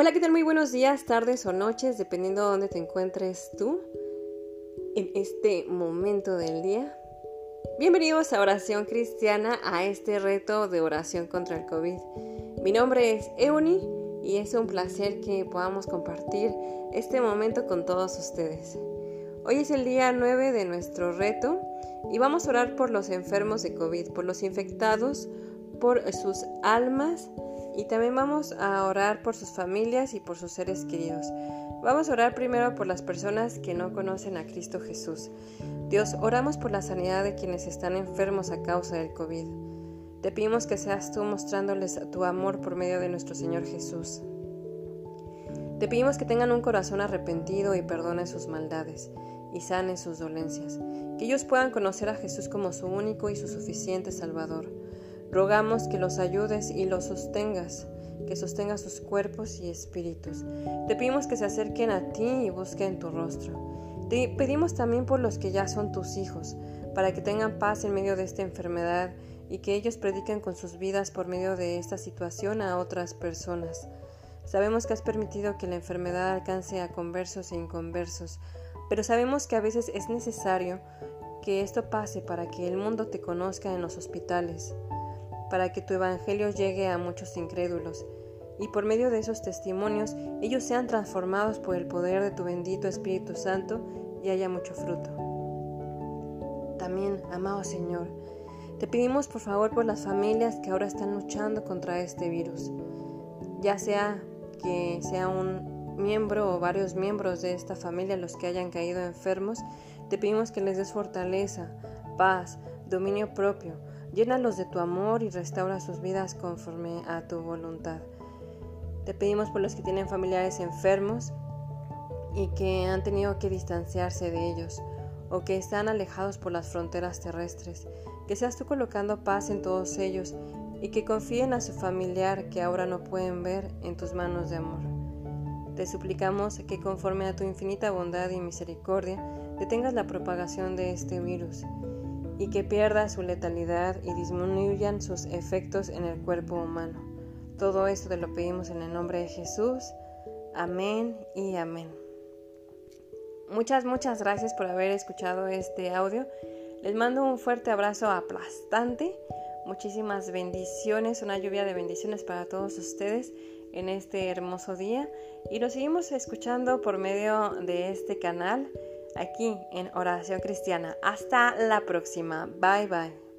Hola, ¿qué tal? Muy buenos días, tardes o noches, dependiendo de dónde te encuentres tú en este momento del día. Bienvenidos a Oración Cristiana, a este reto de oración contra el COVID. Mi nombre es Euni y es un placer que podamos compartir este momento con todos ustedes. Hoy es el día 9 de nuestro reto y vamos a orar por los enfermos de COVID, por los infectados, por sus almas y también vamos a orar por sus familias y por sus seres queridos. Vamos a orar primero por las personas que no conocen a Cristo Jesús. Dios, oramos por la sanidad de quienes están enfermos a causa del COVID. Te pedimos que seas tú mostrándoles tu amor por medio de nuestro Señor Jesús. Te pedimos que tengan un corazón arrepentido y perdonen sus maldades y sanen sus dolencias, que ellos puedan conocer a Jesús como su único y su suficiente Salvador. Rogamos que los ayudes y los sostengas, que sostengas sus cuerpos y espíritus. Te pedimos que se acerquen a ti y busquen tu rostro. Te pedimos también por los que ya son tus hijos, para que tengan paz en medio de esta enfermedad y que ellos prediquen con sus vidas por medio de esta situación a otras personas. Sabemos que has permitido que la enfermedad alcance a conversos e inconversos, pero sabemos que a veces es necesario que esto pase para que el mundo te conozca en los hospitales para que tu evangelio llegue a muchos incrédulos, y por medio de esos testimonios ellos sean transformados por el poder de tu bendito Espíritu Santo y haya mucho fruto. También, amado Señor, te pedimos por favor por las familias que ahora están luchando contra este virus, ya sea que sea un miembro o varios miembros de esta familia los que hayan caído enfermos, te pedimos que les des fortaleza, paz, dominio propio, Llénalos de tu amor y restaura sus vidas conforme a tu voluntad. Te pedimos por los que tienen familiares enfermos y que han tenido que distanciarse de ellos o que están alejados por las fronteras terrestres, que seas tú colocando paz en todos ellos y que confíen a su familiar que ahora no pueden ver en tus manos de amor. Te suplicamos que conforme a tu infinita bondad y misericordia detengas la propagación de este virus y que pierda su letalidad y disminuyan sus efectos en el cuerpo humano. Todo esto te lo pedimos en el nombre de Jesús. Amén y amén. Muchas, muchas gracias por haber escuchado este audio. Les mando un fuerte abrazo aplastante. Muchísimas bendiciones, una lluvia de bendiciones para todos ustedes en este hermoso día. Y nos seguimos escuchando por medio de este canal aquí en Oración Cristiana. Hasta la próxima. Bye bye.